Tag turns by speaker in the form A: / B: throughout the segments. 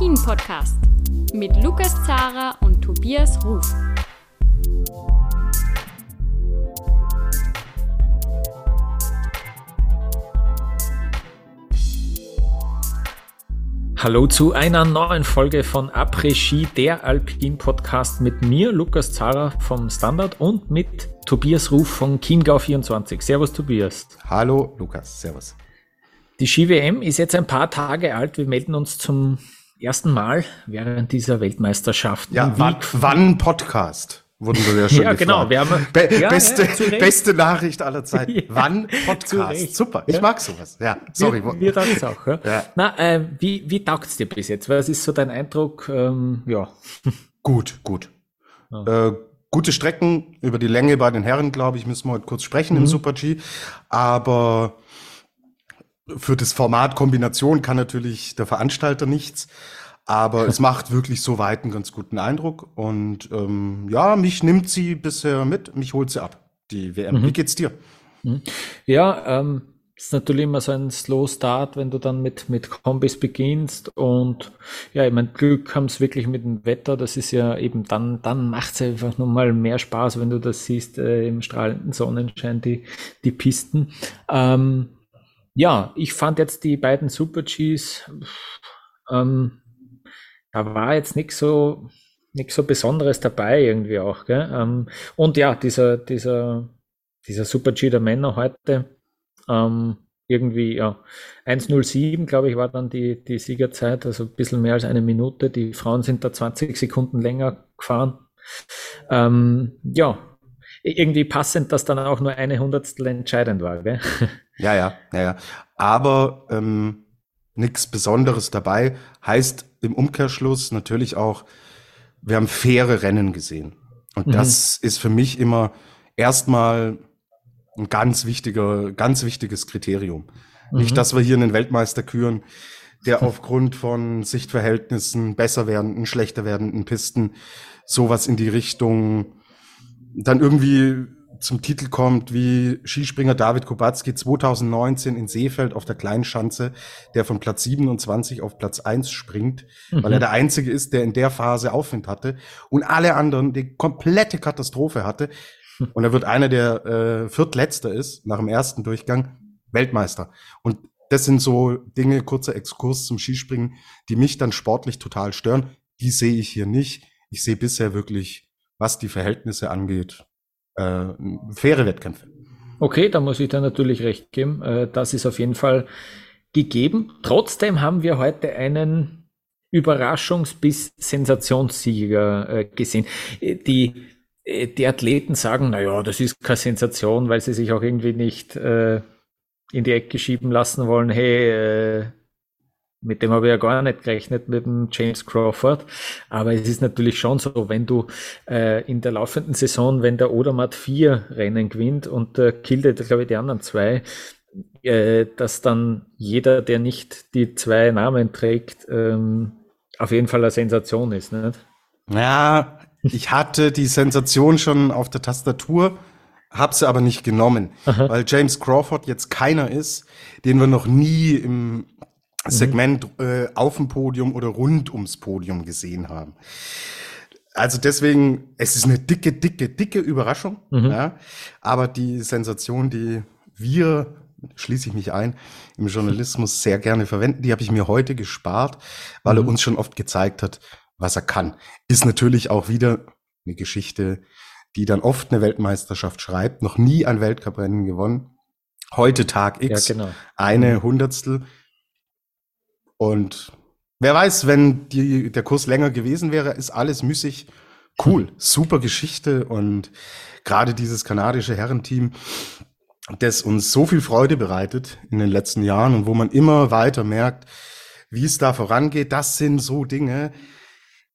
A: Après-Ski, der Alpin-Podcast mit Lukas Zara und Tobias Ruf.
B: Hallo zu einer neuen Folge von Après-Ski, der Alpin-Podcast mit mir, Lukas Zara vom Standard und mit Tobias Ruf von Chiemgau24. Servus Tobias.
C: Hallo Lukas, servus.
B: Die Ski-WM ist jetzt ein paar Tage alt. Wir melden uns zum ersten Mal während dieser Weltmeisterschaft.
C: Ja, wann, wann Podcast? Wurden wir ja schon
B: Ja, genau.
C: Wir haben, Be ja, beste, ja, beste Nachricht aller Zeiten.
B: Ja,
C: wann Podcast? Super, ich mag sowas. Ja, sorry.
B: Mir, mir taugt auch. Ja. Na, äh, wie, wie taugt es dir bis jetzt? Was ist so dein Eindruck? Ähm, ja.
C: Gut, gut. Äh, gute Strecken über die Länge bei den Herren, glaube ich, müssen wir heute kurz sprechen mhm. im Super-G. Aber für das Format Kombination kann natürlich der Veranstalter nichts. Aber es macht wirklich so weit einen ganz guten Eindruck. Und ähm, ja, mich nimmt sie bisher mit, mich holt sie ab, die WM. Mhm. Wie geht's dir?
B: Mhm. Ja, ähm, ist natürlich immer so ein Slow Start, wenn du dann mit, mit Kombis beginnst. Und ja, ich mein Glück haben es wirklich mit dem Wetter. Das ist ja eben dann, dann macht es einfach nochmal mehr Spaß, wenn du das siehst äh, im strahlenden Sonnenschein, die, die Pisten. Ähm, ja, ich fand jetzt die beiden Super Gs, ähm, da war jetzt nichts so, nichts so Besonderes dabei irgendwie auch? Ähm, und ja, dieser, dieser, dieser Super G der Männer heute, ähm, irgendwie, ja, 1.07, glaube ich, war dann die, die Siegerzeit, also ein bisschen mehr als eine Minute. Die Frauen sind da 20 Sekunden länger gefahren. Ähm, ja, irgendwie passend, dass dann auch nur eine Hundertstel entscheidend war, gell?
C: Ja, ja, ja, ja. Aber ähm, nichts Besonderes dabei. Heißt im Umkehrschluss natürlich auch, wir haben faire Rennen gesehen. Und mhm. das ist für mich immer erstmal ein ganz wichtiger, ganz wichtiges Kriterium. Mhm. Nicht, dass wir hier einen Weltmeister küren, der aufgrund von Sichtverhältnissen besser werdenden, schlechter werdenden Pisten sowas in die Richtung dann irgendwie zum Titel kommt, wie Skispringer David Kubacki 2019 in Seefeld auf der Kleinschanze, der von Platz 27 auf Platz 1 springt, mhm. weil er der Einzige ist, der in der Phase Aufwind hatte und alle anderen die komplette Katastrophe hatte. Und er wird einer, der äh, viertletzter ist, nach dem ersten Durchgang, Weltmeister. Und das sind so Dinge, kurzer Exkurs zum Skispringen, die mich dann sportlich total stören. Die sehe ich hier nicht. Ich sehe bisher wirklich was die Verhältnisse angeht, äh, faire Wettkämpfe.
B: Okay, da muss ich dir natürlich recht geben. Äh, das ist auf jeden Fall gegeben. Trotzdem haben wir heute einen Überraschungs- bis Sensationssieger äh, gesehen. Äh, die, äh, die Athleten sagen, na ja, das ist keine Sensation, weil sie sich auch irgendwie nicht äh, in die Ecke schieben lassen wollen. Hey, mit dem habe ich ja gar nicht gerechnet, mit dem James Crawford. Aber es ist natürlich schon so, wenn du äh, in der laufenden Saison, wenn der Odermatt vier Rennen gewinnt und der Kilde, glaube ich, die anderen zwei, äh, dass dann jeder, der nicht die zwei Namen trägt, ähm, auf jeden Fall eine Sensation ist. Nicht?
C: Ja, ich hatte die Sensation schon auf der Tastatur, habe sie aber nicht genommen, Aha. weil James Crawford jetzt keiner ist, den wir noch nie im. Segment äh, auf dem Podium oder rund ums Podium gesehen haben. Also deswegen, es ist eine dicke, dicke, dicke Überraschung. Mhm. Ja, aber die Sensation, die wir, schließe ich mich ein, im Journalismus sehr gerne verwenden, die habe ich mir heute gespart, weil mhm. er uns schon oft gezeigt hat, was er kann. Ist natürlich auch wieder eine Geschichte, die dann oft eine Weltmeisterschaft schreibt, noch nie ein Weltcuprennen gewonnen. Heute Tag X, ja, genau. eine mhm. Hundertstel. Und wer weiß, wenn die, der Kurs länger gewesen wäre, ist alles müßig. Cool, super Geschichte und gerade dieses kanadische Herrenteam, das uns so viel Freude bereitet in den letzten Jahren und wo man immer weiter merkt, wie es da vorangeht, das sind so Dinge,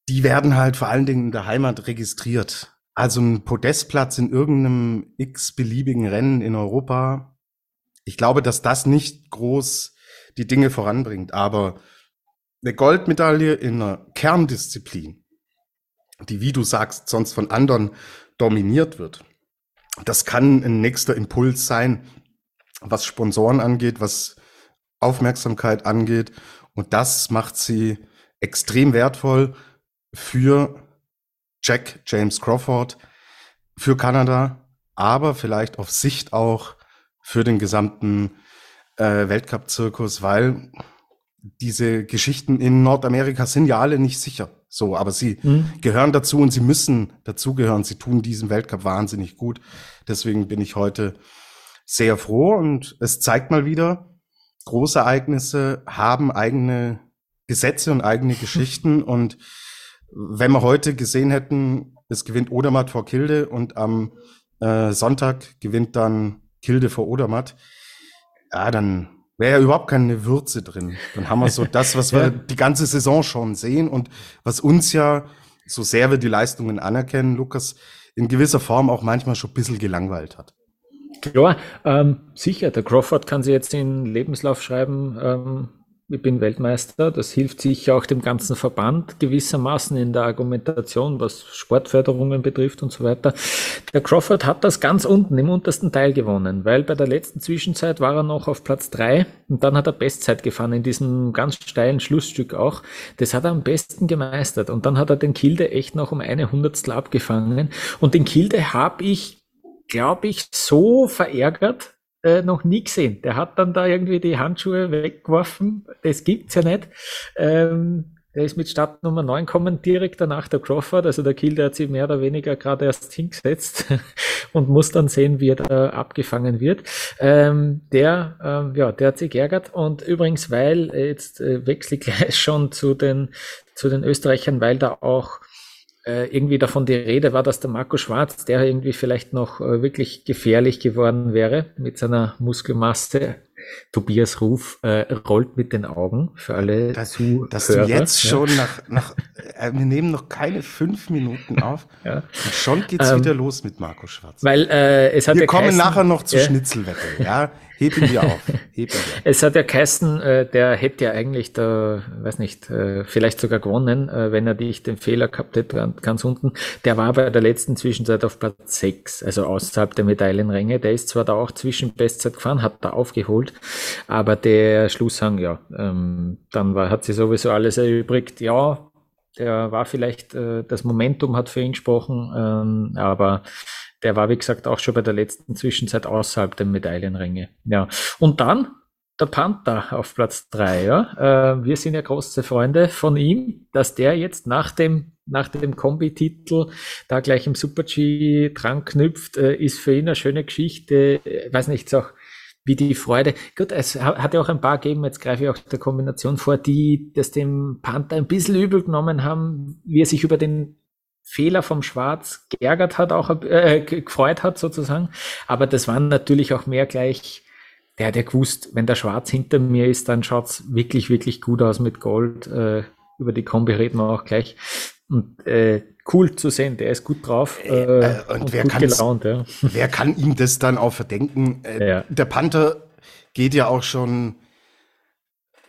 C: die werden halt vor allen Dingen in der Heimat registriert. Also ein Podestplatz in irgendeinem x-beliebigen Rennen in Europa. Ich glaube, dass das nicht groß die Dinge voranbringt. Aber eine Goldmedaille in einer Kerndisziplin, die, wie du sagst, sonst von anderen dominiert wird, das kann ein nächster Impuls sein, was Sponsoren angeht, was Aufmerksamkeit angeht Und das macht sie extrem wertvoll für Jack James Crawford, für Kanada, aber vielleicht auf Sicht auch für den gesamten äh, Weltcup-Zirkus, weil diese Geschichten in Nordamerika sind ja alle nicht sicher. So, aber sie mhm. gehören dazu und sie müssen dazugehören. Sie tun diesen Weltcup wahnsinnig gut. Deswegen bin ich heute sehr froh und es zeigt mal wieder, Großereignisse haben eigene Gesetze und eigene Geschichten und wenn wir heute gesehen hätten, es gewinnt Odermatt vor Kilde und am äh, Sonntag gewinnt dann Kilde vor Odermatt, ja, dann wäre ja überhaupt keine Würze drin. Dann haben wir so das, was wir ja. die ganze Saison schon sehen und was uns ja, so sehr wir die Leistungen anerkennen, Lukas, in gewisser Form auch manchmal schon ein bisschen gelangweilt hat.
B: Klar, ähm, sicher, der Crawford kann sich jetzt in Lebenslauf schreiben, ähm, ich bin Weltmeister. Das hilft sicher auch dem ganzen Verband gewissermaßen in der Argumentation, was Sportförderungen betrifft und so weiter. Der Crawford hat das ganz unten im untersten Teil gewonnen, weil bei der letzten Zwischenzeit war er noch auf Platz drei und dann hat er Bestzeit gefahren in diesem ganz steilen Schlussstück auch. Das hat er am besten gemeistert und dann hat er den Kilde echt noch um eine Hundertstel abgefangen und den Kilde habe ich glaube ich, so verärgert, äh, noch nie gesehen. Der hat dann da irgendwie die Handschuhe weggeworfen. Das gibt's ja nicht. Ähm, der ist mit Startnummer 9 kommen direkt danach der Crawford. Also der Kill, der hat sich mehr oder weniger gerade erst hingesetzt und muss dann sehen, wie er da abgefangen wird. Ähm, der, ähm, ja, der hat sich geärgert. Und übrigens, weil, äh, jetzt äh, wechsle ich gleich schon zu den, zu den Österreichern, weil da auch äh, irgendwie davon die Rede war, dass der Marco Schwarz, der irgendwie vielleicht noch äh, wirklich gefährlich geworden wäre mit seiner Muskelmasse. Tobias Ruf äh, rollt mit den Augen für alle
C: dass, Zuhörer. Dass du jetzt ja. schon nach, nach äh, wir nehmen noch keine fünf Minuten auf ja. und schon geht's ähm, wieder los mit Marco Schwarz.
B: Weil äh, es hat
C: wir
B: ja
C: kommen nachher noch zu Schnitzelwette, ja. Heben wir auf. Heben wir.
B: Es hat ja geheißen, äh, der hätte ja eigentlich da, weiß nicht, äh, vielleicht sogar gewonnen, äh, wenn er nicht den Fehler gehabt hätte, ganz unten. Der war bei der letzten Zwischenzeit auf Platz 6, also außerhalb der Medaillenränge. Der ist zwar da auch zwischen Bestzeit gefahren, hat da aufgeholt, aber der Schlusshang, ja, ähm, dann war, hat sie sowieso alles erübrigt. Ja, der war vielleicht, äh, das Momentum hat für ihn gesprochen, ähm, aber der war, wie gesagt, auch schon bei der letzten Zwischenzeit außerhalb der Medaillenränge. Ja. Und dann der Panther auf Platz drei. Ja. Äh, wir sind ja große Freunde von ihm, dass der jetzt nach dem nach dem Kombi-Titel da gleich im Super-G dran knüpft, äh, ist für ihn eine schöne Geschichte. Ich äh, weiß nicht, auch wie die Freude. Gut, es hat ja auch ein paar gegeben, jetzt greife ich auch der Kombination vor, die das dem Panther ein bisschen übel genommen haben, wie er sich über den Fehler vom Schwarz geärgert hat, auch äh, gefreut hat sozusagen. Aber das waren natürlich auch mehr gleich, der hat ja gewusst, wenn der Schwarz hinter mir ist, dann schaut's wirklich, wirklich gut aus mit Gold. Äh, über die Kombi reden wir auch gleich. Und äh, cool zu sehen, der ist gut drauf äh, äh,
C: und, und, wer, gut gelaunt, ja. wer kann ihm das dann auch verdenken? Äh, ja. Der Panther geht ja auch schon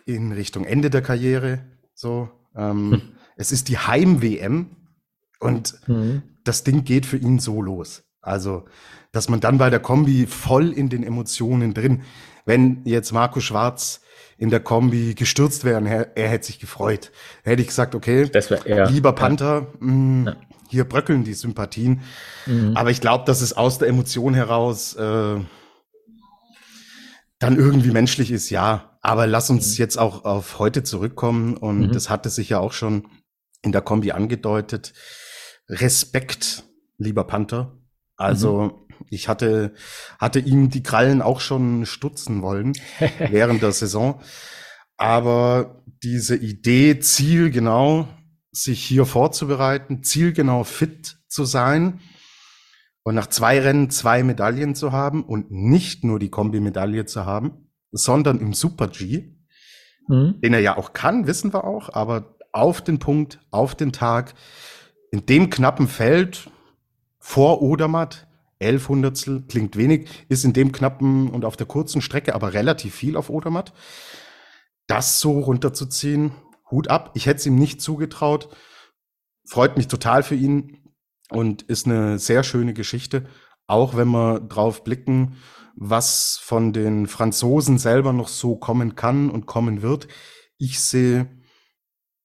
C: in Richtung Ende der Karriere. So, ähm, hm. es ist die Heim-WM und mhm. das Ding geht für ihn so los. Also, dass man dann bei der Kombi voll in den Emotionen drin, wenn jetzt Marco Schwarz in der Kombi gestürzt wäre, er, er hätte sich gefreut. Hätte ich gesagt, okay, wär, lieber Panther, ja. Mh, ja. hier bröckeln die Sympathien. Mhm. Aber ich glaube, dass es aus der Emotion heraus äh, dann irgendwie menschlich ist, ja. Aber lass uns mhm. jetzt auch auf heute zurückkommen. Und mhm. das hatte sich ja auch schon in der Kombi angedeutet. Respekt, lieber Panther. Also mhm. ich hatte, hatte ihm die Krallen auch schon stutzen wollen während der Saison. Aber diese Idee, zielgenau sich hier vorzubereiten, zielgenau fit zu sein und nach zwei Rennen zwei Medaillen zu haben und nicht nur die Kombi-Medaille zu haben, sondern im Super-G, mhm. den er ja auch kann, wissen wir auch, aber auf den Punkt, auf den Tag, in dem knappen Feld vor Odermatt, elf Hundertstel, klingt wenig, ist in dem knappen und auf der kurzen Strecke aber relativ viel auf Odermatt. Das so runterzuziehen, Hut ab. Ich hätte es ihm nicht zugetraut. Freut mich total für ihn und ist eine sehr schöne Geschichte. Auch wenn wir drauf blicken, was von den Franzosen selber noch so kommen kann und kommen wird. ich sehe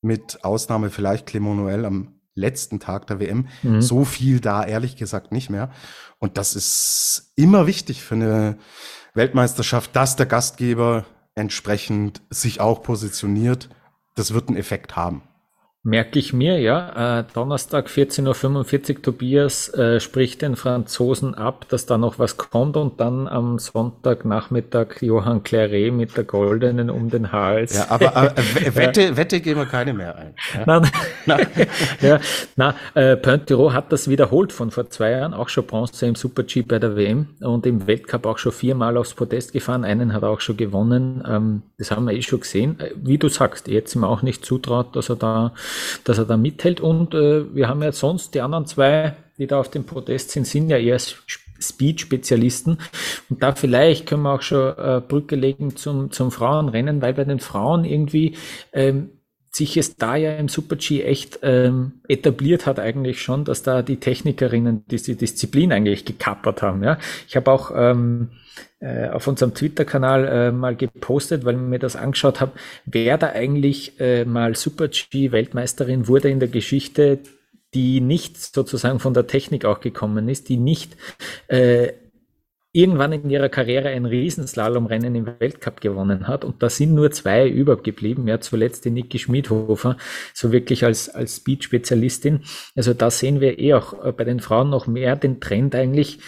C: mit Ausnahme vielleicht Clement Noël am letzten Tag der WM mhm. so viel da ehrlich gesagt nicht mehr. Und das ist immer wichtig für eine Weltmeisterschaft, dass der Gastgeber entsprechend sich auch positioniert. Das wird einen Effekt haben.
B: Merke ich mir, ja. Äh, Donnerstag 14.45 Uhr, Tobias äh, spricht den Franzosen ab, dass da noch was kommt und dann am Sonntagnachmittag Johann Claret mit der Goldenen um den Hals.
C: Ja, aber, aber äh, Wette, ja. Wette gehen wir keine mehr ein.
B: Ja? Nein, nein. ja, na, äh, Pointiro hat das wiederholt von vor zwei Jahren, auch schon Bronze im Super-G bei der WM und im Weltcup auch schon viermal aufs Podest gefahren. Einen hat er auch schon gewonnen. Ähm, das haben wir eh schon gesehen. Äh, wie du sagst, jetzt ihm auch nicht zutraut, dass er da dass er da mithält. Und äh, wir haben ja sonst die anderen zwei, die da auf dem Podest sind, sind ja eher Speed-Spezialisten. Und da vielleicht können wir auch schon äh, Brücke legen zum, zum Frauenrennen, weil bei den Frauen irgendwie ähm, sich es da ja im Super-G echt ähm, etabliert hat eigentlich schon, dass da die Technikerinnen diese Disziplin eigentlich gekappert haben. Ja? Ich habe auch ähm, äh, auf unserem Twitter-Kanal äh, mal gepostet, weil ich mir das angeschaut habe, wer da eigentlich äh, mal Super-G-Weltmeisterin wurde in der Geschichte, die nicht sozusagen von der Technik auch gekommen ist, die nicht äh, irgendwann in ihrer Karriere ein Riesenslalomrennen im Weltcup gewonnen hat. Und da sind nur zwei übergeblieben. Ja, zuletzt die Niki Schmidhofer, so wirklich als, als Speed-Spezialistin. Also da sehen wir eh auch äh, bei den Frauen noch mehr den Trend eigentlich.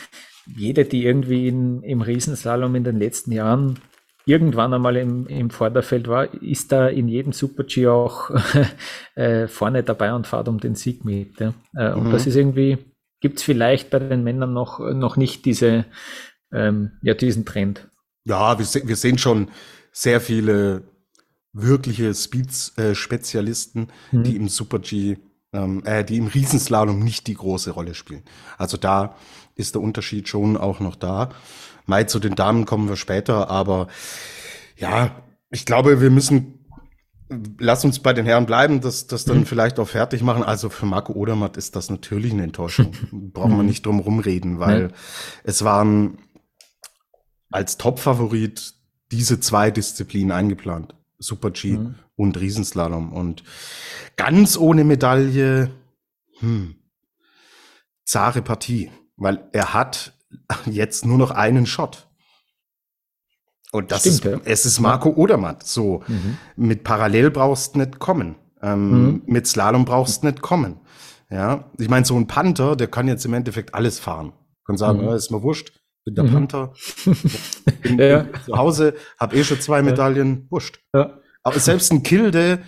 B: Jede, die irgendwie in, im Riesenslalom in den letzten Jahren irgendwann einmal im, im Vorderfeld war, ist da in jedem Super-G auch äh, vorne dabei und fahrt um den Sieg mit. Ja. Äh, und mhm. das ist irgendwie, gibt es vielleicht bei den Männern noch, noch nicht diese ähm, ja, diesen Trend.
C: Ja, wir, se wir sehen schon sehr viele wirkliche Speed-Spezialisten, äh, mhm. die im Super-G, ähm, äh, die im Riesenslalom nicht die große Rolle spielen. Also da ist der Unterschied schon auch noch da. Mal zu den Damen kommen wir später, aber ja, ich glaube, wir müssen lass uns bei den Herren bleiben, das, das dann mhm. vielleicht auch fertig machen. Also für Marco Odermatt ist das natürlich eine Enttäuschung. Brauchen wir mhm. nicht drum rumreden, weil mhm. es waren als Top-Favorit diese zwei Disziplinen eingeplant. Super G mhm. und Riesenslalom. Und ganz ohne Medaille, hm, zahre Partie. Weil er hat jetzt nur noch einen Shot. Und das Stimmt, ist, ja. es ist Marco Odermatt. So, mhm. mit Parallel brauchst du nicht kommen. Ähm, mhm. Mit Slalom brauchst du nicht kommen. Ja, ich meine, so ein Panther, der kann jetzt im Endeffekt alles fahren. Kann sagen, mhm. ja, ist mir wurscht bin der mhm. Panther. bin, ja. zu Hause, habe eh schon zwei Medaillen, wurscht. Aber selbst ein Kilde,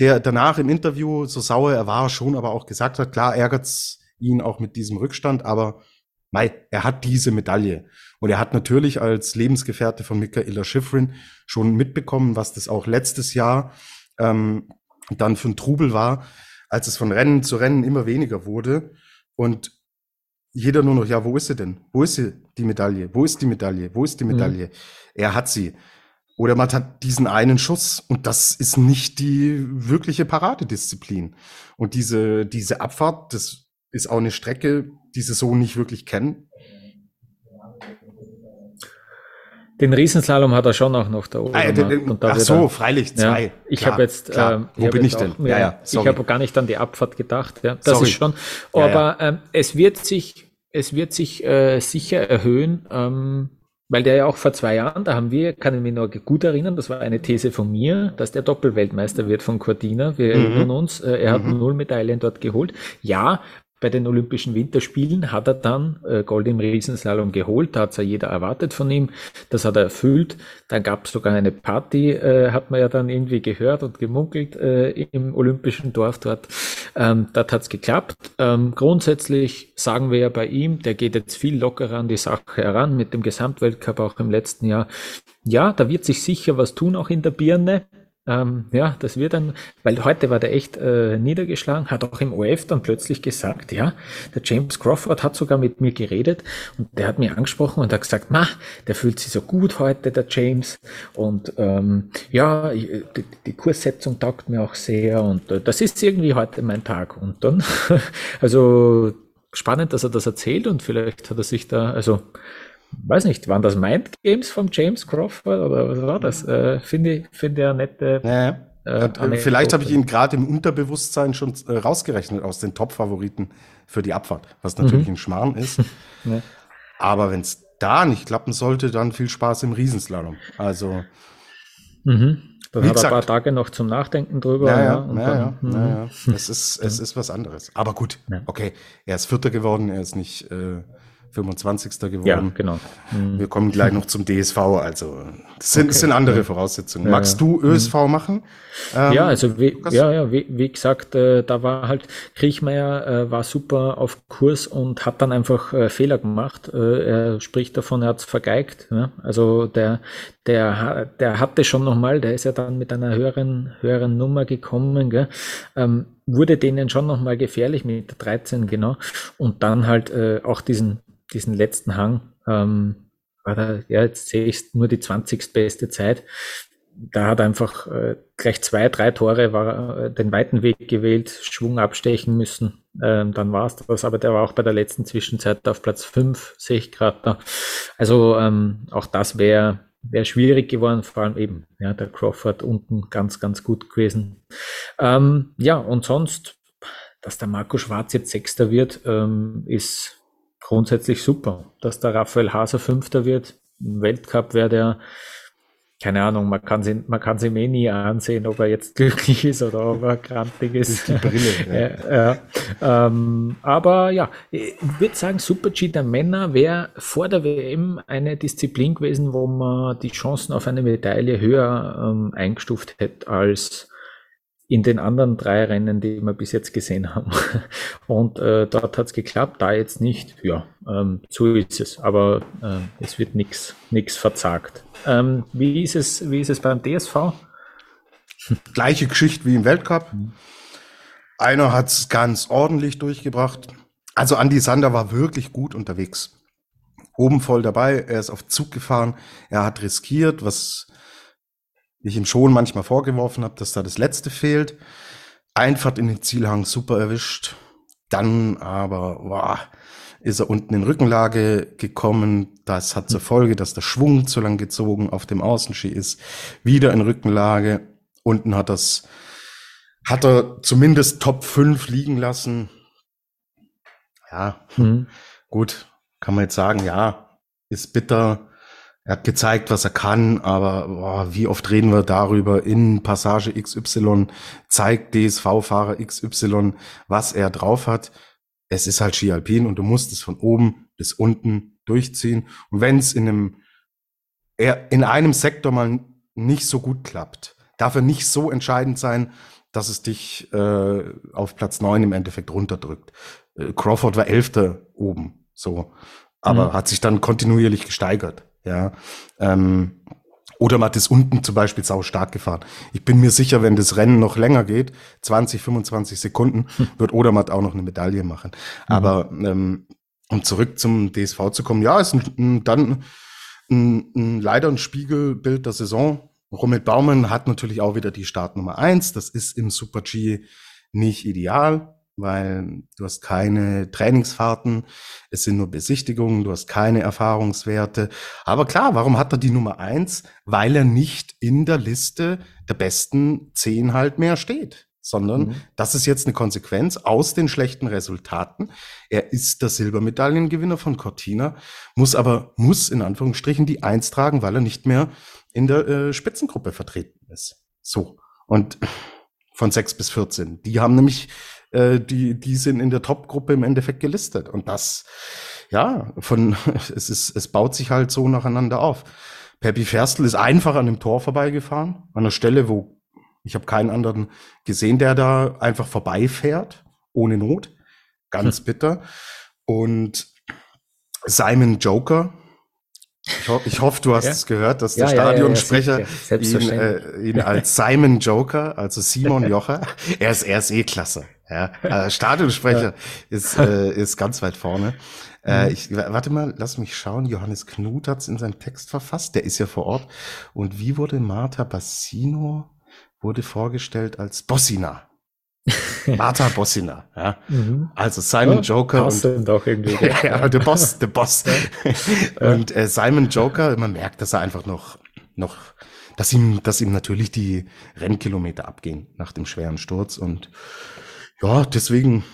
C: der danach im Interview so sauer er war, schon aber auch gesagt hat, klar ärgert's ihn auch mit diesem Rückstand, aber mei, er hat diese Medaille. Und er hat natürlich als Lebensgefährte von Michaela Schifrin schon mitbekommen, was das auch letztes Jahr ähm, dann für ein Trubel war, als es von Rennen zu Rennen immer weniger wurde. Und jeder nur noch, ja, wo ist sie denn? Wo ist sie, die Medaille? Wo ist die Medaille? Wo ist die mhm. Medaille? Mhm. Er hat sie. Oder man hat diesen einen Schuss und das ist nicht die wirkliche Paradedisziplin. Und diese, diese Abfahrt, das ist auch eine Strecke, die sie so nicht wirklich kennen.
B: Den Riesenslalom hat er schon auch noch da oben. Ah,
C: den, ach so, er, freilich zwei. Ja,
B: ich habe jetzt, ähm,
C: wo bin ich denn?
B: Auch, ja, ja, ich habe gar nicht an die Abfahrt gedacht. Ja, das sorry. ist schon. Aber ähm, es wird sich, es wird sich äh, sicher erhöhen, ähm, weil der ja auch vor zwei Jahren, da haben wir, kann ich mich noch gut erinnern, das war eine These von mir, dass der Doppelweltmeister wird von Cortina. Wir mhm. erinnern uns, äh, er hat mhm. null Medaillen dort geholt. Ja, bei den Olympischen Winterspielen hat er dann äh, Gold im Riesenslalom geholt. Da hat es ja jeder erwartet von ihm. Das hat er erfüllt. Dann gab es sogar eine Party, äh, hat man ja dann irgendwie gehört und gemunkelt äh, im Olympischen Dorf dort. Ähm, dort hat es geklappt. Ähm, grundsätzlich sagen wir ja bei ihm, der geht jetzt viel lockerer an die Sache heran mit dem Gesamtweltcup auch im letzten Jahr. Ja, da wird sich sicher was tun, auch in der Birne. Ähm, ja, das wird dann, weil heute war der echt äh, niedergeschlagen, hat auch im OF dann plötzlich gesagt, ja, der James Crawford hat sogar mit mir geredet und der hat mir angesprochen und hat gesagt, ma, der fühlt sich so gut heute, der James. Und ähm, ja, die, die Kurssetzung taugt mir auch sehr und äh, das ist irgendwie heute mein Tag. Und dann, also spannend, dass er das erzählt und vielleicht hat er sich da, also weiß nicht, waren das Mind Games von James Crawford oder was war das? Äh, Finde ich, finde ja nette. Ja.
C: Äh, vielleicht habe ich ihn gerade im Unterbewusstsein schon äh, rausgerechnet aus den Top-Favoriten für die Abfahrt, was natürlich mhm. ein Schmarrn ist. ja. Aber wenn es da nicht klappen sollte, dann viel Spaß im Riesenslalom. Also.
B: Mhm. Dann Wie hat gesagt, ein paar Tage noch zum Nachdenken drüber.
C: Naja, ja, naja, dann, naja. naja. Es ist, es ist was anderes. Aber gut, okay. Er ist Vierter geworden, er ist nicht äh, 25. geworden. Ja,
B: genau.
C: Mhm. Wir kommen gleich noch zum DSV. Also das sind, okay. das sind andere Voraussetzungen. Ja, Magst du ÖSV mhm. machen?
B: Ähm, ja, also wie, ja, ja, wie, wie gesagt, äh, da war halt Kriechmeier äh, war super auf Kurs und hat dann einfach äh, Fehler gemacht. Äh, er spricht davon, er hat's vergeigt. Ja? Also der, der, der hatte schon nochmal, der ist ja dann mit einer höheren, höheren Nummer gekommen, gell? Ähm, wurde denen schon nochmal gefährlich mit der 13, genau. Und dann halt äh, auch diesen diesen letzten Hang, ähm, war da, ja, jetzt sehe ich nur die 20. beste Zeit. Da hat einfach äh, gleich zwei, drei Tore, war äh, den weiten Weg gewählt, Schwung abstechen müssen. Ähm, dann war es das, aber der war auch bei der letzten Zwischenzeit auf Platz fünf sehe ich gerade da. Also ähm, auch das wäre wäre schwierig geworden, vor allem eben, ja, der Crawford unten ganz, ganz gut gewesen. Ähm, ja, und sonst, dass der Marco Schwarz jetzt Sechster wird, ähm, ist grundsätzlich super. Dass der Raphael Haser Fünfter wird, im Weltcup wäre der, keine Ahnung, man kann sie, man kann sie eh nie ansehen, ob er jetzt glücklich ist oder ob er krantig ist.
C: die Brille.
B: ja. ja, ähm, aber ja, ich würde sagen, Super G der Männer wäre vor der WM eine Disziplin gewesen, wo man die Chancen auf eine Medaille höher ähm, eingestuft hätte als in den anderen drei Rennen, die wir bis jetzt gesehen haben. Und äh, dort hat es geklappt, da jetzt nicht. Ja, ähm, so ist es. Aber äh, es wird nichts nix verzagt. Ähm, wie, ist es, wie ist es beim DSV?
C: Gleiche Geschichte wie im Weltcup. Einer hat es ganz ordentlich durchgebracht. Also Andy Sander war wirklich gut unterwegs. Oben voll dabei, er ist auf Zug gefahren, er hat riskiert, was ich ihm schon manchmal vorgeworfen habe, dass da das letzte fehlt. Einfahrt in den Zielhang super erwischt. Dann aber boah, ist er unten in Rückenlage gekommen. Das hat zur Folge, dass der Schwung zu lang gezogen auf dem Außenski ist. Wieder in Rückenlage. Unten hat das, hat er zumindest Top 5 liegen lassen. Ja, mhm. gut, kann man jetzt sagen, ja, ist bitter. Er hat gezeigt, was er kann, aber boah, wie oft reden wir darüber in Passage XY, zeigt DSV-Fahrer XY, was er drauf hat. Es ist halt Ski Alpin und du musst es von oben bis unten durchziehen. Und wenn es in einem, in einem Sektor mal nicht so gut klappt, darf er nicht so entscheidend sein, dass es dich äh, auf Platz neun im Endeffekt runterdrückt. Äh, Crawford war Elfter oben, so, aber mhm. hat sich dann kontinuierlich gesteigert. Ja. Ähm, oder man ist unten zum Beispiel sau stark gefahren. Ich bin mir sicher, wenn das Rennen noch länger geht, 20, 25 Sekunden, hm. wird Odermatt auch noch eine Medaille machen. Mhm. Aber ähm, um zurück zum DSV zu kommen, ja, ist ein, ein, dann ein, ein, leider ein Spiegelbild der Saison. Romet Baumann hat natürlich auch wieder die Startnummer eins. Das ist im Super G nicht ideal weil du hast keine Trainingsfahrten, es sind nur Besichtigungen, du hast keine Erfahrungswerte. Aber klar, warum hat er die Nummer eins? Weil er nicht in der Liste der besten zehn halt mehr steht, sondern mhm. das ist jetzt eine Konsequenz aus den schlechten Resultaten. Er ist der Silbermedaillengewinner von Cortina, muss aber, muss in Anführungsstrichen die eins tragen, weil er nicht mehr in der äh, Spitzengruppe vertreten ist. So. Und von sechs bis 14. Die haben nämlich äh, die, die sind in der Top-Gruppe im Endeffekt gelistet. Und das, ja, von, es ist, es baut sich halt so nacheinander auf. Peppi Ferstl ist einfach an dem Tor vorbeigefahren, an einer Stelle, wo ich habe keinen anderen gesehen, der da einfach vorbeifährt, ohne Not. Ganz hm. bitter. Und Simon Joker, ich, ho ich hoffe, du hast ja? es gehört, dass der ja, Stadionsprecher ja, ihn, äh, ihn als Simon Joker, also Simon Jocher, er ist, er ist eh klasse. Ja, äh, Stadionsprecher ist, äh, ist ganz weit vorne. Äh, mhm. ich, warte mal, lass mich schauen. Johannes Knut hat es in seinem Text verfasst. Der ist ja vor Ort. Und wie wurde Marta Bassino wurde vorgestellt als Bossina? Martha Bossina, ja. Mhm. Also Simon ja, Joker
B: und doch irgendwie.
C: ja, der Boss, der Boss. und äh, Simon Joker, man merkt, dass er einfach noch noch, dass ihm, dass ihm natürlich die Rennkilometer abgehen nach dem schweren Sturz. Und ja, deswegen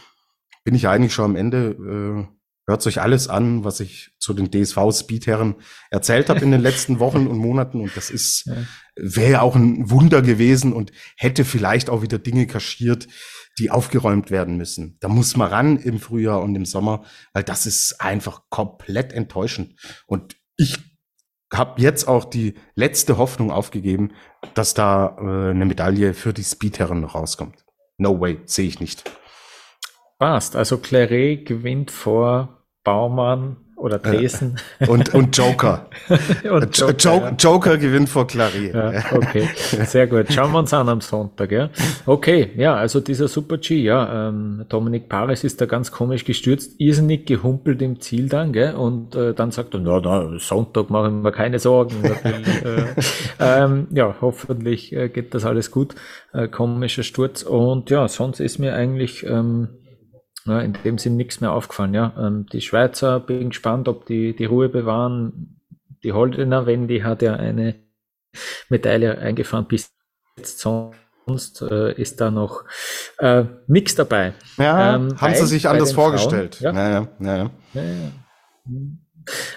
C: bin ich eigentlich schon am Ende. Äh, hört euch alles an, was ich zu den DSV-Speedherren erzählt habe in den letzten Wochen und Monaten. Und das ist, ja. Wäre auch ein Wunder gewesen und hätte vielleicht auch wieder Dinge kaschiert, die aufgeräumt werden müssen. Da muss man ran im Frühjahr und im Sommer, weil das ist einfach komplett enttäuschend. Und ich habe jetzt auch die letzte Hoffnung aufgegeben, dass da äh, eine Medaille für die Speedherren noch rauskommt. No way, sehe ich nicht.
B: Passt. Also Claret gewinnt vor Baumann oder Dresden.
C: Und, und Joker. und Joker, Joker, ja. Joker, gewinnt vor Clary.
B: Ja, okay, sehr gut. Schauen wir uns an am Sonntag. Ja. Okay, ja, also dieser Super G, ja, ähm, Dominik Paris ist da ganz komisch gestürzt, irrsinnig gehumpelt im Ziel dann, gell, und äh, dann sagt er, na, na, Sonntag machen wir keine Sorgen. äh, ähm, ja, hoffentlich äh, geht das alles gut. Äh, komischer Sturz und ja, sonst ist mir eigentlich ähm, ja, in dem Sinn nichts mehr aufgefallen. Ja. Ähm, die Schweizer, bin gespannt, ob die die Ruhe bewahren. Die Holdener, wenn die hat ja eine Medaille eingefahren bis jetzt sonst äh, ist da noch äh, nichts dabei.
C: Ja, ähm, haben sie sich anders vorgestellt. Frauen, ja. Ja, ja, ja.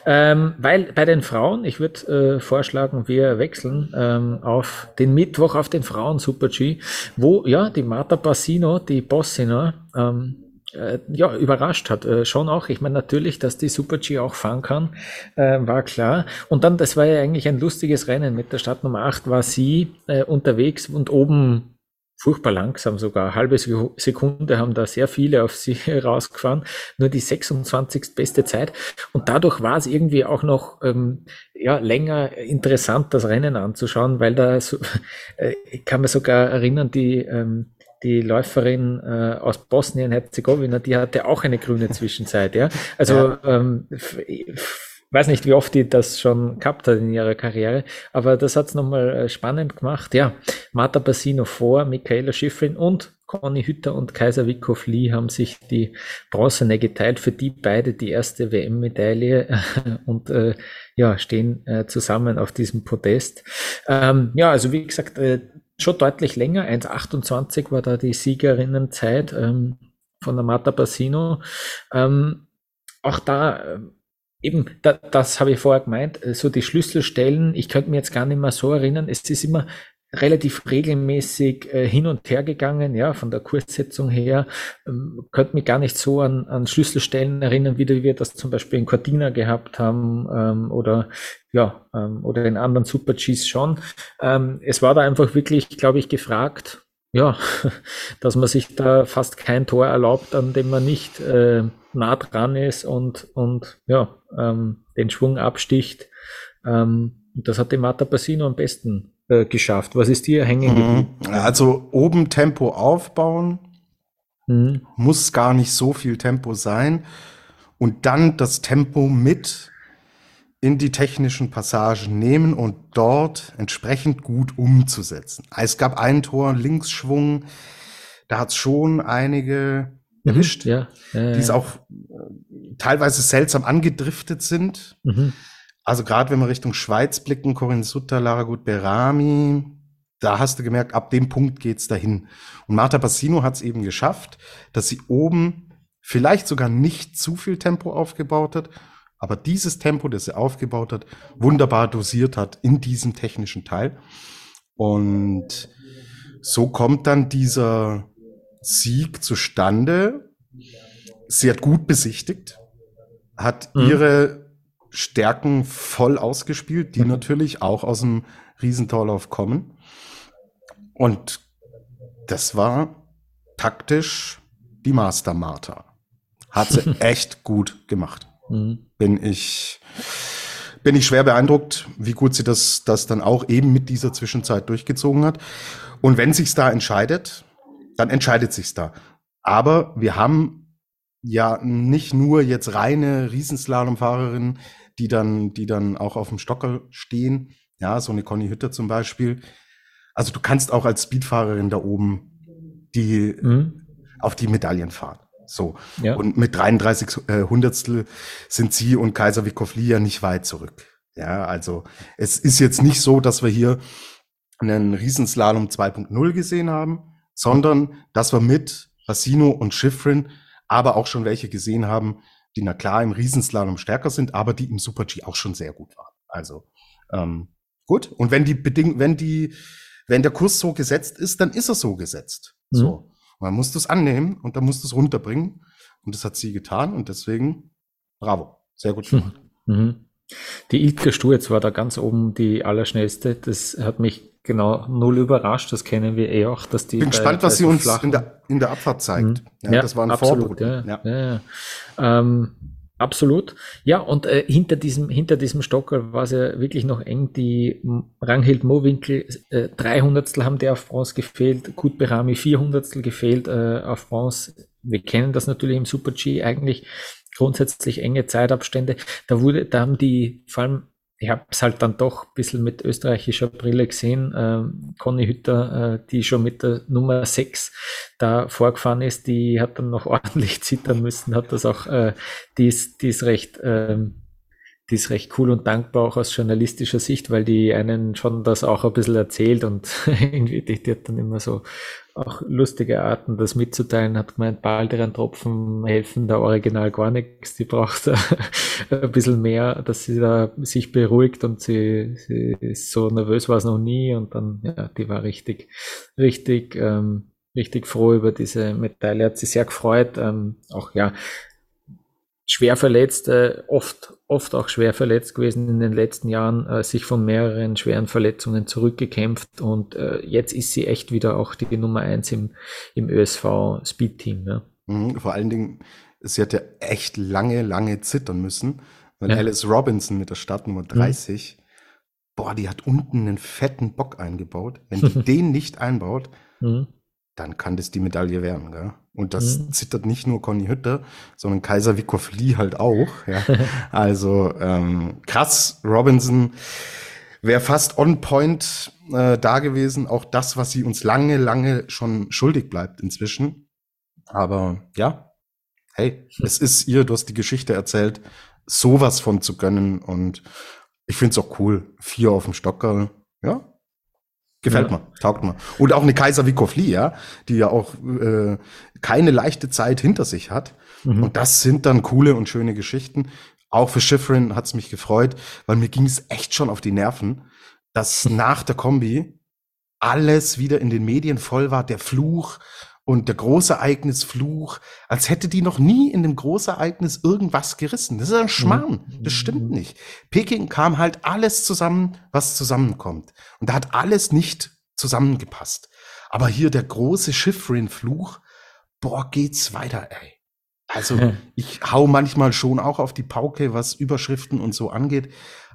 B: Ähm, weil bei den Frauen, ich würde äh, vorschlagen, wir wechseln ähm, auf den Mittwoch auf den Frauen Super G, wo ja die Marta Bassino, die Bossina, ähm, äh, ja, überrascht hat. Äh, schon auch. Ich meine, natürlich, dass die Super G auch fahren kann, äh, war klar. Und dann, das war ja eigentlich ein lustiges Rennen. Mit der Startnummer 8 war sie äh, unterwegs und oben furchtbar langsam sogar. Halbe Sekunde haben da sehr viele auf sie rausgefahren. Nur die 26. beste Zeit. Und dadurch war es irgendwie auch noch ähm, ja, länger interessant, das Rennen anzuschauen, weil da so, äh, kann mir sogar erinnern, die ähm, die Läuferin äh, aus Bosnien-Herzegowina, die hatte auch eine grüne Zwischenzeit, ja. Also ja. Ähm, weiß nicht, wie oft die das schon gehabt hat in ihrer Karriere, aber das hat's nochmal äh, spannend gemacht. Ja, Marta Bassino vor, Michaela Schifrin und Conny Hütter und Kaiser Wickow Lee haben sich die Bronzene geteilt, für die beide die erste WM-Medaille und äh, ja, stehen äh, zusammen auf diesem Podest. Ähm, ja, also wie gesagt, äh, schon deutlich länger. 1,28 war da die Siegerinnenzeit ähm, von der Marta Bassino. Ähm, auch da, äh, eben, da, das habe ich vorher gemeint, äh, so die Schlüsselstellen, ich könnte mir jetzt gar nicht mehr so erinnern, es ist immer relativ regelmäßig äh, hin und her gegangen, ja, von der Kurssetzung her. Ähm, könnte mich gar nicht so an, an Schlüsselstellen erinnern, wie wir das zum Beispiel in Cortina gehabt haben ähm, oder ja, ähm, oder in anderen Super Gs schon. Ähm, es war da einfach wirklich, glaube ich, gefragt, ja, dass man sich da fast kein Tor erlaubt, an dem man nicht äh, nah dran ist und, und ja, ähm, den Schwung absticht. Ähm, das hat die Marta Bassino am besten äh, geschafft. Was ist dir hängen geblieben?
C: Mhm. Also oben Tempo aufbauen, mhm. muss gar nicht so viel Tempo sein. Und dann das Tempo mit in die technischen Passagen nehmen und dort entsprechend gut umzusetzen. Es gab ein Tor, Linksschwung, da hat es schon einige mhm, erwischt, ja, ja, die es auch äh, teilweise seltsam angedriftet sind. Mhm. Also gerade wenn wir Richtung Schweiz blicken, Corinne Sutter, Lara Gut Berami, da hast du gemerkt, ab dem Punkt geht's dahin. Und Marta Bassino hat es eben geschafft, dass sie oben vielleicht sogar nicht zu viel Tempo aufgebaut hat, aber dieses Tempo, das sie aufgebaut hat, wunderbar dosiert hat in diesem technischen Teil. Und so kommt dann dieser Sieg zustande. Sie hat gut besichtigt, hat mhm. ihre Stärken voll ausgespielt, die mhm. natürlich auch aus dem Riesentorlauf kommen. Und das war taktisch die Master Martha. Hat sie echt gut gemacht. Mhm. Bin ich, bin ich schwer beeindruckt, wie gut sie das, das dann auch eben mit dieser Zwischenzeit durchgezogen hat. Und wenn sich's da entscheidet, dann entscheidet sich's da. Aber wir haben ja nicht nur jetzt reine Riesenslalomfahrerinnen, die dann, die dann auch auf dem Stockel stehen. Ja, so eine Conny Hütter zum Beispiel. Also du kannst auch als Speedfahrerin da oben die mhm. auf die Medaillen fahren. So. Ja. Und mit 33 äh, Hundertstel sind sie und Kaiser Wikowli ja nicht weit zurück. Ja, also es ist jetzt nicht so, dass wir hier einen Riesenslalom 2.0 gesehen haben, sondern dass wir mit Bassino und Schifrin aber auch schon welche gesehen haben, die na klar im Riesenslalom stärker sind, aber die im Super G auch schon sehr gut waren. Also ähm, gut. Und wenn die Beding wenn die, wenn der Kurs so gesetzt ist, dann ist er so gesetzt. Mhm. So. Man muss das annehmen und dann muss das runterbringen. Und das hat sie getan und deswegen bravo. Sehr gut gemacht.
B: Mhm. Die Ilke Sturz war da ganz oben die allerschnellste. Das hat mich genau null überrascht. Das kennen wir eh auch, dass die.
C: Bin gespannt, was sie uns in der, in der Abfahrt zeigt.
B: Mhm. Ja, ja, das war ein absolut, ja, ja. ja. Ähm, absolut. Ja, und äh, hinter diesem, hinter diesem Stocker war es ja wirklich noch eng. Die Ranghild Mowinkel, äh, 300 haben der auf Bronze gefehlt. Kut Berami 400 gefehlt äh, auf Bronze. Wir kennen das natürlich im Super G eigentlich grundsätzlich enge Zeitabstände. Da wurde, da haben die, vor allem, ich habe es halt dann doch ein bisschen mit österreichischer Brille gesehen, ähm, Conny Hütter, äh, die schon mit der Nummer 6 da vorgefahren ist, die hat dann noch ordentlich zittern müssen, hat das auch, äh, die, ist, die ist recht, ähm, die ist recht cool und dankbar auch aus journalistischer Sicht, weil die einen schon das auch ein bisschen erzählt und irgendwie die, die hat dann immer so auch lustige Arten, das mitzuteilen. Hat gemeint, balderen Tropfen helfen der Original gar nichts. Die braucht ein bisschen mehr, dass sie da sich beruhigt und sie, sie ist so nervös war es noch nie und dann, ja, die war richtig, richtig, ähm, richtig froh über diese Medaille, hat sich sehr gefreut. Ähm, auch ja, schwer verletzt, äh, oft, oft auch schwer verletzt gewesen in den letzten Jahren, äh, sich von mehreren schweren Verletzungen zurückgekämpft und äh, jetzt ist sie echt wieder auch die Nummer eins im, im ÖSV Speed Team. Ja.
C: Mhm, vor allen Dingen, sie hat ja echt lange, lange zittern müssen, weil ja. Alice Robinson mit der Startnummer 30, mhm. boah, die hat unten einen fetten Bock eingebaut. Wenn die den nicht einbaut, mhm dann kann das die Medaille werden. Gell? Und das mhm. zittert nicht nur Conny Hütter, sondern Kaiser Wickow Lee halt auch. Ja? also ähm, krass, Robinson wäre fast on point äh, da gewesen. Auch das, was sie uns lange, lange schon schuldig bleibt inzwischen. Aber ja, hey, hm. es ist ihr, du hast die Geschichte erzählt, sowas von zu gönnen. Und ich finde es auch cool. Vier auf dem Stocker, ja, Gefällt ja. mir, taugt mir. Und auch eine Kaiser Wikofli, ja, die ja auch äh, keine leichte Zeit hinter sich hat. Mhm. Und das sind dann coole und schöne Geschichten. Auch für Schifrin hat's mich gefreut, weil mir ging es echt schon auf die Nerven, dass nach der Kombi alles wieder in den Medien voll war, der Fluch und der Großereignisfluch, als hätte die noch nie in dem Großereignis irgendwas gerissen. Das ist ein Schmarrn. Mhm. Das stimmt mhm. nicht. Peking kam halt alles zusammen, was zusammenkommt. Und da hat alles nicht zusammengepasst. Aber hier der große Schiffrin-Fluch, boah, geht's weiter, ey. Also ich hau manchmal schon auch auf die Pauke, was Überschriften und so angeht.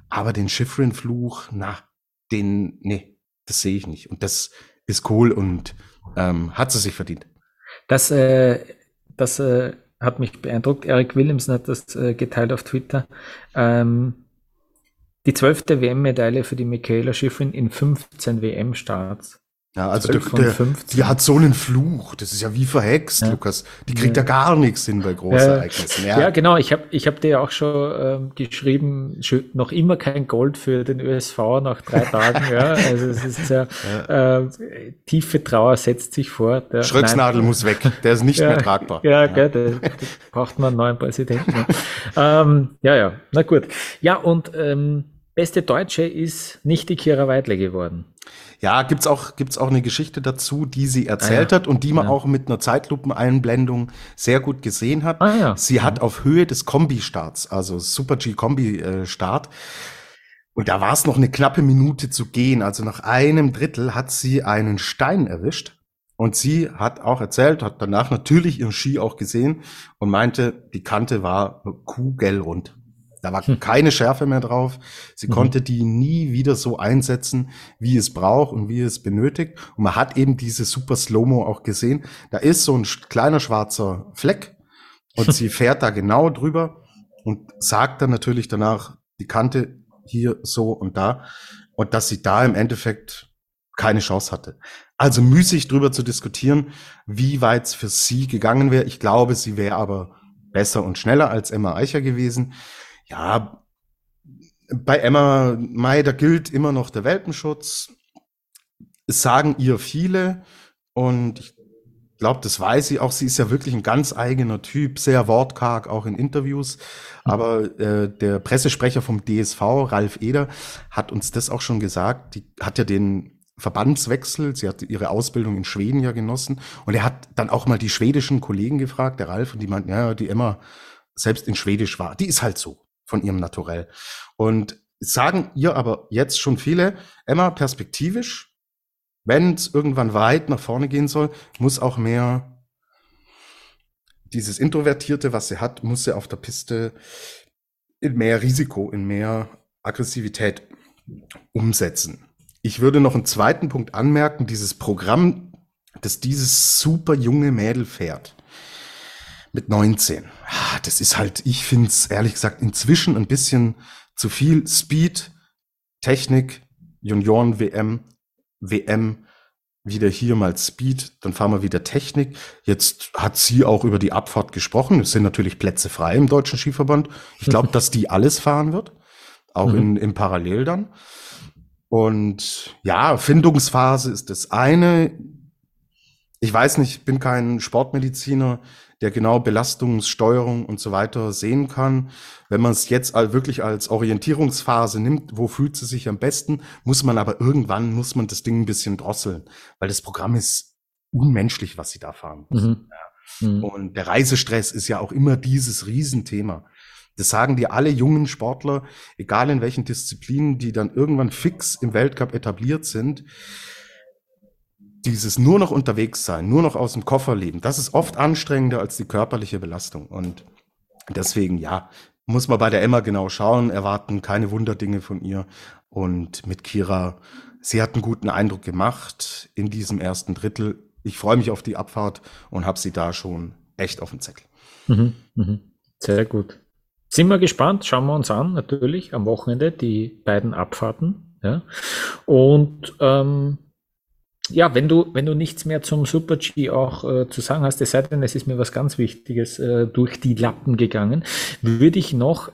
C: Aber den Schiffrin-Fluch, na, den, nee, das sehe ich nicht. Und das ist cool und ähm, hat sie sich verdient.
B: Das, äh, das äh, hat mich beeindruckt. Eric Williamson hat das äh, geteilt auf Twitter. Ähm, die zwölfte WM-Medaille für die Michaela Schifrin in 15 WM-Starts.
C: Ja, also der, der, die hat so einen Fluch. Das ist ja wie verhext, ja. Lukas. Die kriegt ja. ja gar nichts hin bei Großereignissen.
B: Ja, ja genau. Ich habe ich hab dir auch schon ähm, geschrieben, noch immer kein Gold für den ÖSV nach drei Tagen. ja, also es ist ja, äh, tiefe Trauer setzt sich vor.
C: Der, Schröcksnadel muss weg. Der ist nicht mehr tragbar.
B: Ja, ja. Gell, der, der braucht man einen neuen Präsidenten. ähm, ja, ja. Na gut. Ja, und ähm, beste Deutsche ist nicht die Kira Weidle geworden.
C: Ja, gibt's auch, gibt's auch eine Geschichte dazu, die sie erzählt ah, ja. hat und die man ja. auch mit einer Zeitlupeneinblendung sehr gut gesehen hat. Ah, ja. Sie hat auf Höhe des Kombi-Starts, also Super G-Kombi-Start, und da war es noch eine knappe Minute zu gehen. Also nach einem Drittel hat sie einen Stein erwischt. Und sie hat auch erzählt, hat danach natürlich ihren Ski auch gesehen und meinte, die Kante war kugelrund. Da war hm. keine Schärfe mehr drauf. Sie mhm. konnte die nie wieder so einsetzen, wie es braucht und wie es benötigt. Und man hat eben diese super Slow-Mo auch gesehen. Da ist so ein kleiner schwarzer Fleck und sie fährt da genau drüber und sagt dann natürlich danach die Kante hier so und da und dass sie da im Endeffekt keine Chance hatte. Also müßig drüber zu diskutieren, wie weit es für sie gegangen wäre. Ich glaube, sie wäre aber besser und schneller als Emma Eicher gewesen ja, bei Emma May, da gilt immer noch der Welpenschutz. Es sagen ihr viele und ich glaube, das weiß sie auch. Sie ist ja wirklich ein ganz eigener Typ, sehr wortkarg, auch in Interviews. Aber äh, der Pressesprecher vom DSV, Ralf Eder, hat uns das auch schon gesagt. Die hat ja den Verbandswechsel. Sie hat ihre Ausbildung in Schweden ja genossen. Und er hat dann auch mal die schwedischen Kollegen gefragt, der Ralf, und die meinten, ja, die Emma selbst in Schwedisch war. Die ist halt so von ihrem Naturell. Und sagen ihr aber jetzt schon viele, Emma, perspektivisch, wenn es irgendwann weit nach vorne gehen soll, muss auch mehr dieses Introvertierte, was sie hat, muss sie auf der Piste in mehr Risiko, in mehr Aggressivität umsetzen. Ich würde noch einen zweiten Punkt anmerken, dieses Programm, das dieses super junge Mädel fährt. Mit 19. Ah, das ist halt, ich finde es ehrlich gesagt inzwischen ein bisschen zu viel Speed, Technik, Junioren-WM, WM, wieder hier mal Speed, dann fahren wir wieder Technik. Jetzt hat sie auch über die Abfahrt gesprochen. Es sind natürlich Plätze frei im Deutschen Skiverband. Ich glaube, dass die alles fahren wird, auch mhm. in, im Parallel dann. Und ja, Findungsphase ist das eine. Ich weiß nicht, bin kein Sportmediziner, der genau Belastungssteuerung und so weiter sehen kann. Wenn man es jetzt wirklich als Orientierungsphase nimmt, wo fühlt sie sich am besten, muss man aber irgendwann, muss man das Ding ein bisschen drosseln, weil das Programm ist unmenschlich, was sie da fahren. Mhm. Ja. Mhm. Und der Reisestress ist ja auch immer dieses Riesenthema. Das sagen dir alle jungen Sportler, egal in welchen Disziplinen, die dann irgendwann fix im Weltcup etabliert sind. Dieses nur noch unterwegs sein, nur noch aus dem Koffer leben, das ist oft anstrengender als die körperliche Belastung. Und deswegen, ja, muss man bei der Emma genau schauen, erwarten keine Wunderdinge von ihr. Und mit Kira, sie hat einen guten Eindruck gemacht in diesem ersten Drittel. Ich freue mich auf die Abfahrt und habe sie da schon echt auf dem Zettel.
B: Mhm, mh. Sehr gut. Sind wir gespannt, schauen wir uns an, natürlich am Wochenende die beiden Abfahrten. Ja. Und ähm, ja, wenn du, wenn du nichts mehr zum Super G auch äh, zu sagen hast, es sei denn, es ist mir was ganz Wichtiges äh, durch die Lappen gegangen, würde ich noch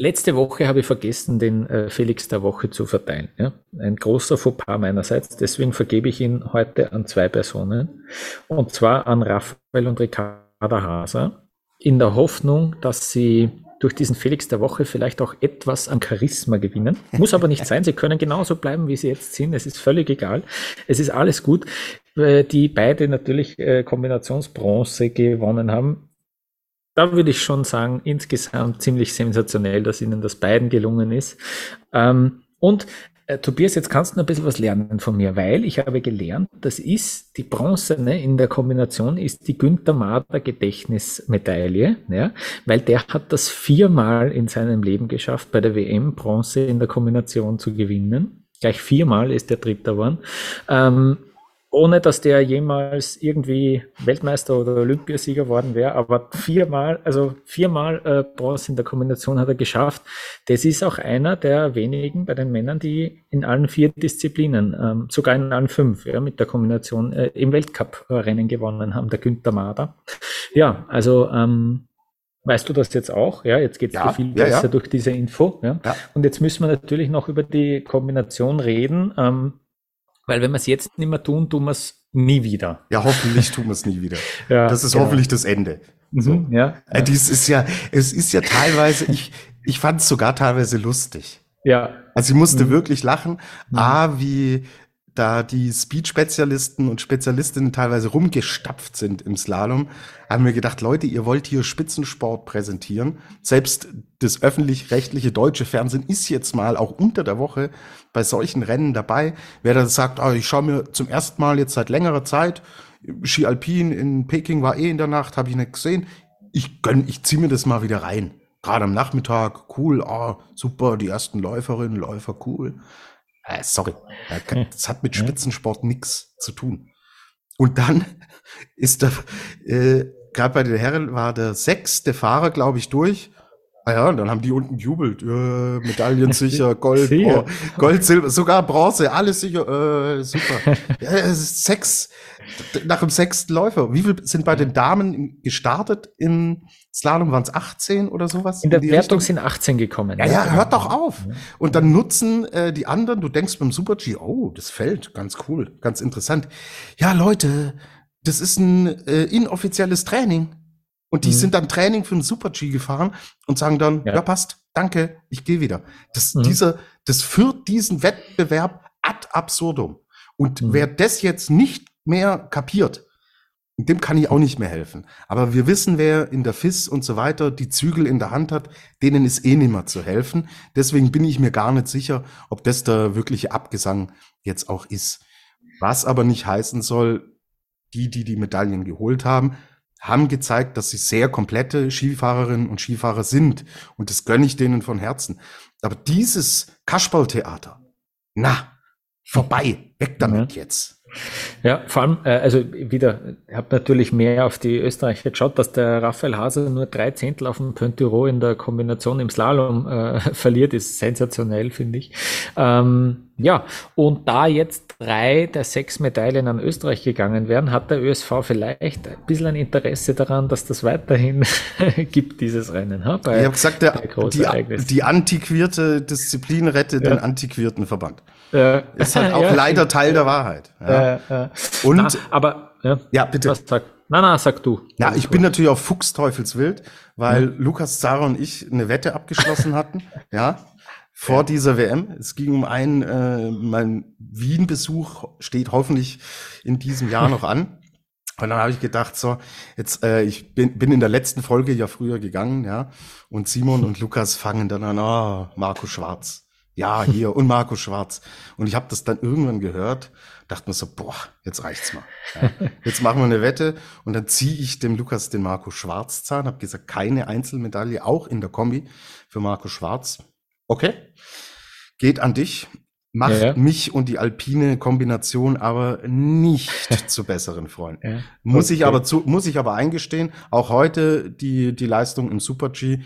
B: Letzte Woche habe ich vergessen, den äh, Felix der Woche zu verteilen. Ja? Ein großer Fauxpas meinerseits. Deswegen vergebe ich ihn heute an zwei Personen. Und zwar an Raphael und Ricarda Haser. In der Hoffnung, dass sie durch diesen Felix der Woche vielleicht auch etwas an Charisma gewinnen. Muss aber nicht sein. Sie können genauso bleiben, wie sie jetzt sind. Es ist völlig egal. Es ist alles gut. Äh, die beide natürlich äh, Kombinationsbronze gewonnen haben. Da würde ich schon sagen, insgesamt ziemlich sensationell, dass ihnen das beiden gelungen ist. Ähm, und äh, Tobias, jetzt kannst du noch ein bisschen was lernen von mir, weil ich habe gelernt, das ist die Bronze ne, in der Kombination ist die Günther Mader Gedächtnismedaille, ja, weil der hat das viermal in seinem Leben geschafft, bei der WM Bronze in der Kombination zu gewinnen. Gleich viermal ist der Dritter geworden. Ähm, ohne dass der jemals irgendwie Weltmeister oder Olympiasieger worden wäre, aber viermal, also viermal äh, Bronze in der Kombination hat er geschafft. Das ist auch einer der wenigen bei den Männern, die in allen vier Disziplinen, ähm, sogar in allen fünf, ja, mit der Kombination äh, im Weltcup-Rennen gewonnen haben, der Günther Mader. Ja, also ähm, Weißt du das jetzt auch? Ja, jetzt geht es ja, viel besser ja. durch diese Info. Ja? ja? Und jetzt müssen wir natürlich noch über die Kombination reden. Ähm, weil wenn wir es jetzt nicht mehr tun, tun wir es nie wieder.
C: Ja, hoffentlich tun wir es nie wieder. ja, das ist genau. hoffentlich das Ende.
B: Mhm, so. ja,
C: äh, Dies ist ja, es ist ja teilweise, ich, ich fand es sogar teilweise lustig.
B: Ja.
C: Also ich musste mhm. wirklich lachen. Mhm. A, wie da die Speed-Spezialisten und Spezialistinnen teilweise rumgestapft sind im Slalom, haben wir gedacht, Leute, ihr wollt hier Spitzensport präsentieren. Selbst das öffentlich-rechtliche deutsche Fernsehen ist jetzt mal auch unter der Woche bei solchen Rennen dabei. Wer da sagt, oh, ich schaue mir zum ersten Mal jetzt seit längerer Zeit Ski Alpin in Peking war eh in der Nacht, habe ich nicht gesehen. Ich gönn, ich ziehe mir das mal wieder rein. Gerade am Nachmittag, cool, oh, super, die ersten Läuferinnen, Läufer, cool. Äh, sorry, das hat mit Spitzensport nichts zu tun. Und dann ist der, äh, gerade bei den Herren war der sechste Fahrer, glaube ich, durch. Ah ja, und dann haben die unten jubelt. Äh, Medaillen sicher, Gold, oh, Gold, Silber, sogar Bronze, alles sicher. Äh, super. Ja, sechs, nach dem sechsten Läufer. Wie viel sind bei den Damen gestartet im Slalom? Waren es 18 oder sowas?
B: In der in Wertung sind 18 gekommen.
C: Ja, ja, hört doch auf. Und dann nutzen äh, die anderen, du denkst beim Super-G, oh, das fällt, ganz cool, ganz interessant. Ja, Leute, das ist ein äh, inoffizielles Training. Und die mhm. sind dann Training für ein Super-G gefahren und sagen dann, ja, ja passt, danke, ich gehe wieder. Das, mhm. dieser, das führt diesen Wettbewerb ad absurdum. Und mhm. wer das jetzt nicht mehr kapiert, dem kann ich auch nicht mehr helfen. Aber wir wissen, wer in der FIS und so weiter die Zügel in der Hand hat, denen ist eh nicht mehr zu helfen. Deswegen bin ich mir gar nicht sicher, ob das der wirkliche Abgesang jetzt auch ist. Was aber nicht heißen soll, die, die die Medaillen geholt haben, haben gezeigt, dass sie sehr komplette Skifahrerinnen und Skifahrer sind. Und das gönne ich denen von Herzen. Aber dieses Kasperltheater, na, vorbei, weg damit ja. jetzt.
B: Ja, vor allem, äh, also wieder, ich habe natürlich mehr auf die Österreicher geschaut, dass der Raphael Hase nur drei Zehntel auf dem Pointiro in der Kombination im Slalom äh, verliert, ist sensationell, finde ich. Ähm, ja, und da jetzt drei der sechs Medaillen an Österreich gegangen wären, hat der ÖSV vielleicht ein bisschen ein Interesse daran, dass das weiterhin gibt, dieses Rennen.
C: Ha, bei, ich habe gesagt, der, die, die antiquierte Disziplin rettet ja. den antiquierten Verband. Äh, ist halt auch ja, leider Teil der Wahrheit. Ja. Äh,
B: Und na, aber ja, bitte. Was sag, na, na, sag du.
C: Ja, ich bin natürlich auf Fuchsteufelswild, weil. Lukas, Zara und ich eine Wette abgeschlossen hatten. ja, vor dieser WM. Es ging um einen, äh, mein Wien-Besuch steht hoffentlich in diesem Jahr noch an. Und dann habe ich gedacht, so, jetzt, äh, ich bin, bin in der letzten Folge ja früher gegangen, ja, und Simon und Lukas fangen dann an, oh, Marco Schwarz. Ja, hier, und Marco Schwarz. Und ich habe das dann irgendwann gehört, dachte mir so, boah, jetzt reicht's mal. Ja, jetzt machen wir eine Wette und dann ziehe ich dem Lukas den Marco Schwarz Zahn, habe gesagt, keine Einzelmedaille, auch in der Kombi für Marco Schwarz. Okay, geht an dich. Macht ja, ja. mich und die alpine Kombination aber nicht zu besseren Freunden. Ja. Muss okay. ich aber zu, muss ich aber eingestehen, auch heute die, die Leistung im Super G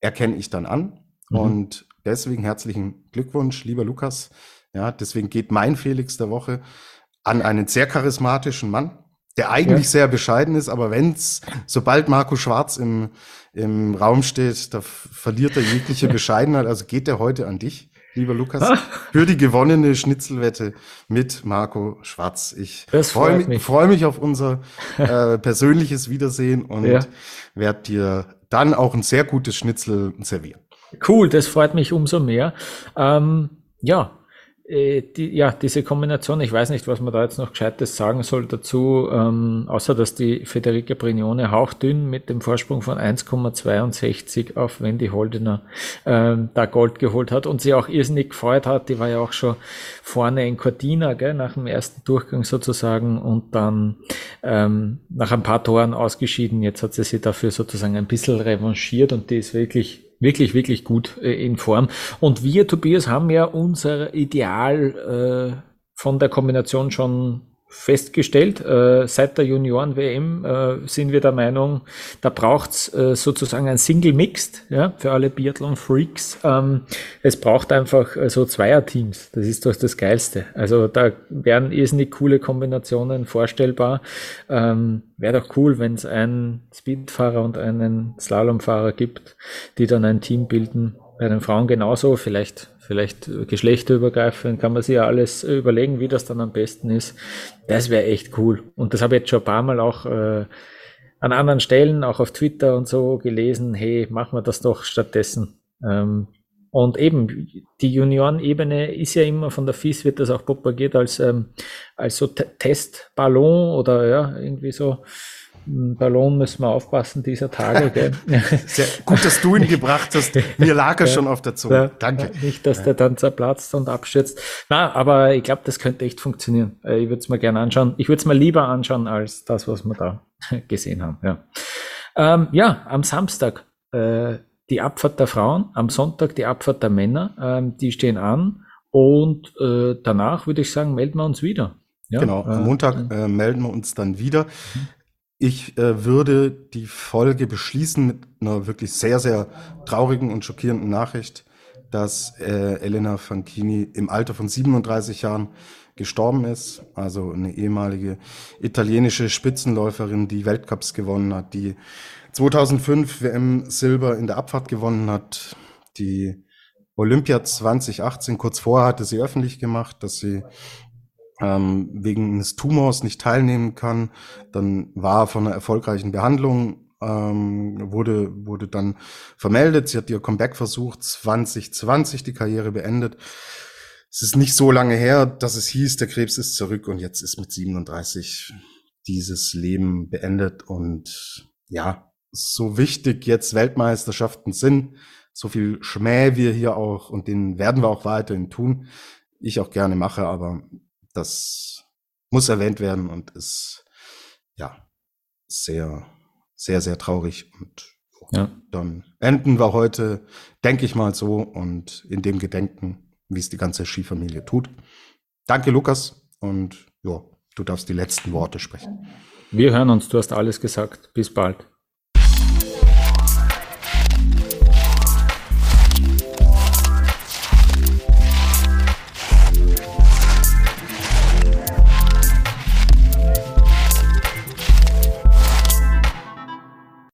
C: erkenne ich dann an. Mhm. Und deswegen herzlichen Glückwunsch, lieber Lukas. Ja, deswegen geht mein Felix der Woche an einen sehr charismatischen Mann, der eigentlich sehr bescheiden ist, aber wenn's, sobald Marco Schwarz im, im Raum steht, da verliert er jegliche Bescheidenheit. Also geht er heute an dich, lieber Lukas, für die gewonnene Schnitzelwette mit Marco Schwarz. Ich freue mich. Freu mich auf unser äh, persönliches Wiedersehen und ja. werde dir dann auch ein sehr gutes Schnitzel servieren.
B: Cool, das freut mich umso mehr. Ähm, ja, die, ja, diese Kombination, ich weiß nicht, was man da jetzt noch Gescheites sagen soll dazu, ähm, außer dass die Federica Brignone hauchdünn mit dem Vorsprung von 1,62 auf Wendy Holdener ähm, da Gold geholt hat und sie auch irrsinnig gefreut hat. Die war ja auch schon vorne in Cortina, gell, nach dem ersten Durchgang sozusagen und dann ähm, nach ein paar Toren ausgeschieden. Jetzt hat sie sich dafür sozusagen ein bisschen revanchiert und die ist wirklich wirklich, wirklich gut äh, in Form. Und wir, Tobias, haben ja unser Ideal äh, von der Kombination schon festgestellt. Äh, seit der Junioren-WM äh, sind wir der Meinung, da braucht's äh, sozusagen ein Single Mixed ja, für alle Biathlon-Freaks. Ähm, es braucht einfach äh, so Zweierteams. Das ist doch das Geilste. Also da wären irrsinnig coole Kombinationen vorstellbar. Ähm, Wäre doch cool, wenn es einen Speedfahrer und einen Slalomfahrer gibt, die dann ein Team bilden. Bei den Frauen genauso, vielleicht vielleicht geschlechterübergreifend, kann man sich ja alles überlegen, wie das dann am besten ist. Das wäre echt cool. Und das habe ich jetzt schon ein paar Mal auch äh, an anderen Stellen, auch auf Twitter und so gelesen, hey, machen wir das doch stattdessen. Ähm, und eben, die Juniorenebene ist ja immer von der FIS, wird das auch propagiert als, ähm, als so Testballon oder ja, irgendwie so. Ballon müssen wir aufpassen dieser Tage. Gell?
C: Sehr gut, dass du ihn gebracht hast. Mir lag er ja, schon auf der Zunge. Ja, Danke.
B: Nicht, dass der dann zerplatzt und abstürzt. Na, aber ich glaube, das könnte echt funktionieren. Äh, ich würde es mir gerne anschauen. Ich würde es mir lieber anschauen als das, was wir da gesehen haben. Ja, ähm, ja am Samstag äh, die Abfahrt der Frauen, am Sonntag die Abfahrt der Männer. Ähm, die stehen an und äh, danach würde ich sagen, melden wir uns wieder.
C: Ja, genau, am Montag äh, melden wir uns dann wieder. Ich äh, würde die Folge beschließen mit einer wirklich sehr, sehr traurigen und schockierenden Nachricht. dass äh, Elena Fanchini im Alter von 37 Jahren gestorben ist. Also eine ehemalige italienische Spitzenläuferin, die Weltcups gewonnen hat, die 2005 WM Silber in der Abfahrt gewonnen hat, die Olympia 2018 kurz vorher hatte sie öffentlich gemacht, dass sie ähm, wegen eines Tumors nicht teilnehmen kann. Dann war von einer erfolgreichen Behandlung ähm, wurde wurde dann vermeldet. Sie hat ihr Comeback versucht 2020 die Karriere beendet. Es ist nicht so lange her, dass es hieß, der Krebs ist zurück und jetzt ist mit 37 dieses Leben beendet und ja, so wichtig jetzt Weltmeisterschaften sind, so viel Schmäh wir hier auch und den werden wir auch weiterhin tun. Ich auch gerne mache, aber das muss erwähnt werden und ist ja sehr, sehr, sehr traurig. Und ja. dann enden wir heute, denke ich mal so, und in dem Gedenken, wie es die ganze Skifamilie tut. Danke, Lukas, und ja, du darfst die letzten Worte sprechen.
B: Wir hören uns, du hast alles gesagt. Bis bald.